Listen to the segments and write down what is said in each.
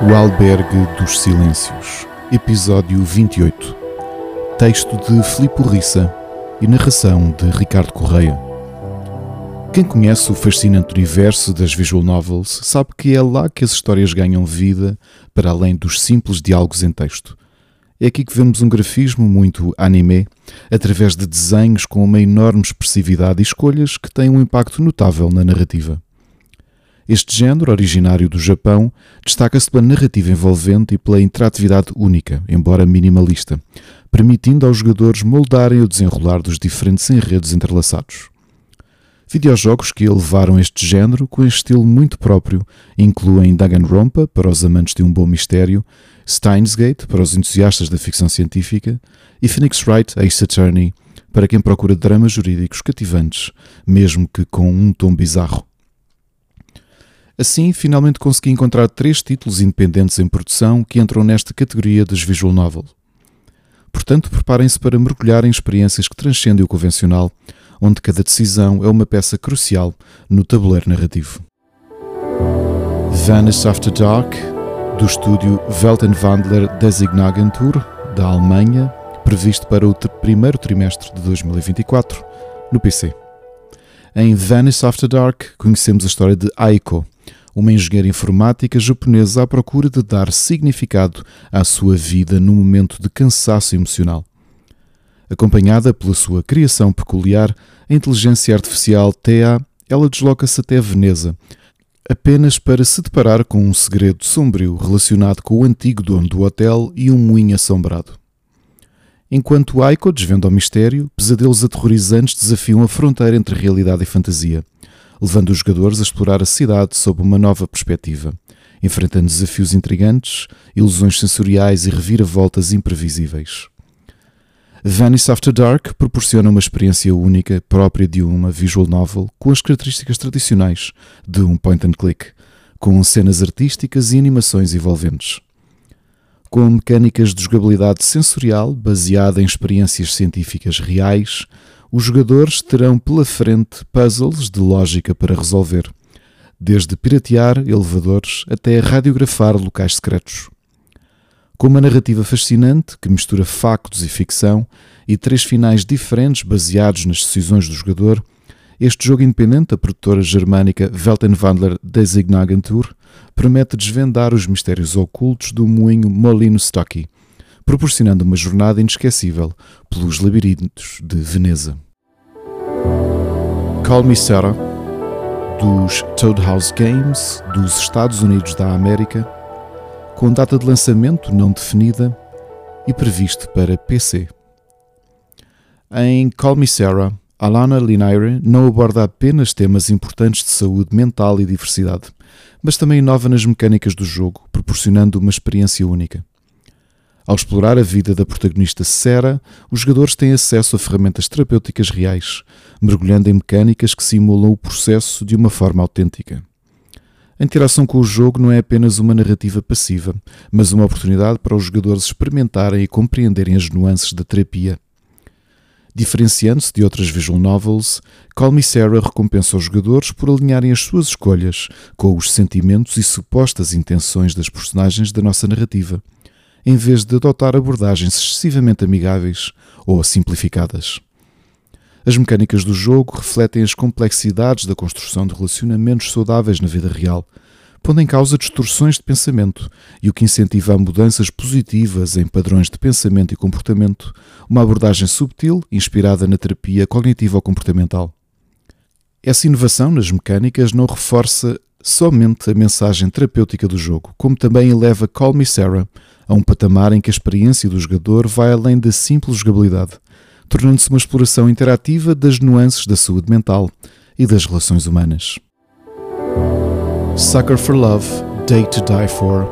O Albergue dos Silêncios, Episódio 28. Texto de Filipe Rissa e narração de Ricardo Correia. Quem conhece o fascinante universo das visual novels sabe que é lá que as histórias ganham vida para além dos simples diálogos em texto. É aqui que vemos um grafismo muito anime, através de desenhos com uma enorme expressividade e escolhas que têm um impacto notável na narrativa. Este género, originário do Japão, destaca-se pela narrativa envolvente e pela interatividade única, embora minimalista, permitindo aos jogadores moldarem o desenrolar dos diferentes enredos entrelaçados. Videojogos que elevaram este género com um estilo muito próprio incluem Danganronpa, para os amantes de um bom mistério, Steins Gate, para os entusiastas da ficção científica, e Phoenix Wright Ace Attorney, para quem procura dramas jurídicos cativantes, mesmo que com um tom bizarro. Assim, finalmente consegui encontrar três títulos independentes em produção que entram nesta categoria das visual novel. Portanto, preparem-se para mergulhar em experiências que transcendem o convencional, onde cada decisão é uma peça crucial no tabuleiro narrativo. Vanish After Dark, do estúdio Weltenwandler Designagentur, da Alemanha, previsto para o primeiro trimestre de 2024, no PC. Em Vanish After Dark, conhecemos a história de Aiko, uma engenheira informática japonesa à procura de dar significado à sua vida num momento de cansaço emocional. Acompanhada pela sua criação peculiar, a inteligência artificial TEA, ela desloca-se até Veneza, apenas para se deparar com um segredo sombrio relacionado com o antigo dono do hotel e um moinho assombrado. Enquanto Aiko desvenda o mistério, pesadelos aterrorizantes desafiam a fronteira entre realidade e fantasia levando os jogadores a explorar a cidade sob uma nova perspectiva, enfrentando desafios intrigantes, ilusões sensoriais e reviravoltas imprevisíveis. Vanish After Dark proporciona uma experiência única própria de uma visual novel com as características tradicionais de um point and click, com cenas artísticas e animações envolventes. Com mecânicas de jogabilidade sensorial baseada em experiências científicas reais, os jogadores terão pela frente puzzles de lógica para resolver, desde piratear elevadores até radiografar locais secretos. Com uma narrativa fascinante que mistura factos e ficção e três finais diferentes baseados nas decisões do jogador, este jogo independente da produtora germânica Weltenwandler Designagentur promete desvendar os mistérios ocultos do moinho Molino Stocky, proporcionando uma jornada inesquecível pelos labirintos de Veneza. Call Me Sarah, dos Toadhouse Games dos Estados Unidos da América, com data de lançamento não definida e previsto para PC. Em Call Me Sarah, Alana Linaire não aborda apenas temas importantes de saúde mental e diversidade, mas também inova nas mecânicas do jogo, proporcionando uma experiência única. Ao explorar a vida da protagonista Sarah, os jogadores têm acesso a ferramentas terapêuticas reais, mergulhando em mecânicas que simulam o processo de uma forma autêntica. A interação com o jogo não é apenas uma narrativa passiva, mas uma oportunidade para os jogadores experimentarem e compreenderem as nuances da terapia. Diferenciando-se de outras visual novels, Call Me Sarah recompensa os jogadores por alinharem as suas escolhas com os sentimentos e supostas intenções das personagens da nossa narrativa em vez de adotar abordagens excessivamente amigáveis ou simplificadas. As mecânicas do jogo refletem as complexidades da construção de relacionamentos saudáveis na vida real, pondo em causa distorções de pensamento e o que incentiva mudanças positivas em padrões de pensamento e comportamento, uma abordagem subtil inspirada na terapia cognitivo-comportamental. Essa inovação nas mecânicas não reforça somente a mensagem terapêutica do jogo, como também eleva Call Me Sarah a um patamar em que a experiência do jogador vai além da simples jogabilidade, tornando-se uma exploração interativa das nuances da saúde mental e das relações humanas. Sucker for Love, Day to Die For,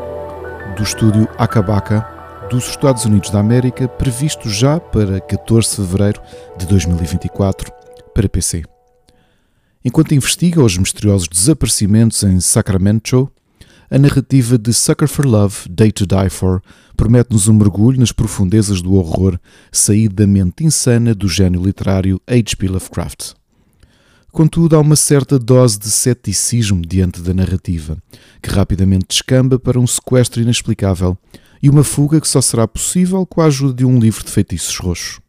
do estúdio Akabaka, dos Estados Unidos da América, previsto já para 14 de fevereiro de 2024 para PC. Enquanto investiga os misteriosos desaparecimentos em Sacramento, a narrativa de Sucker for Love, Day to Die For promete-nos um mergulho nas profundezas do horror saído da mente insana do gênio literário H.P. Lovecraft. Contudo, há uma certa dose de ceticismo diante da narrativa, que rapidamente descamba para um sequestro inexplicável e uma fuga que só será possível com a ajuda de um livro de feitiços roxos.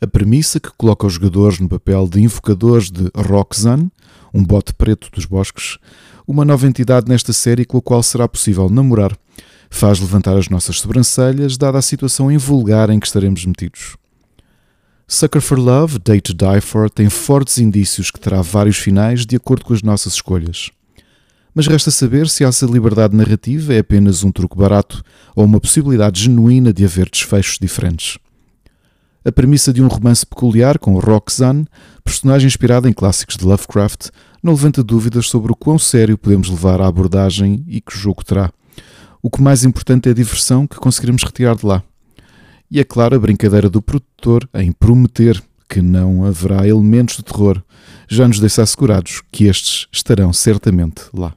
A premissa que coloca os jogadores no papel de invocadores de Roxanne, um bote preto dos bosques, uma nova entidade nesta série com a qual será possível namorar, faz levantar as nossas sobrancelhas, dada a situação invulgar em que estaremos metidos. Sucker for Love, Day to Die For tem fortes indícios que terá vários finais de acordo com as nossas escolhas. Mas resta saber se essa liberdade narrativa é apenas um truque barato ou uma possibilidade genuína de haver desfechos diferentes. A premissa de um romance peculiar com Roxanne, personagem inspirada em clássicos de Lovecraft, não levanta dúvidas sobre o quão sério podemos levar a abordagem e que jogo terá. O que mais importante é a diversão que conseguiremos retirar de lá e, é claro, a brincadeira do produtor em prometer que não haverá elementos de terror já nos deixa assegurados que estes estarão certamente lá.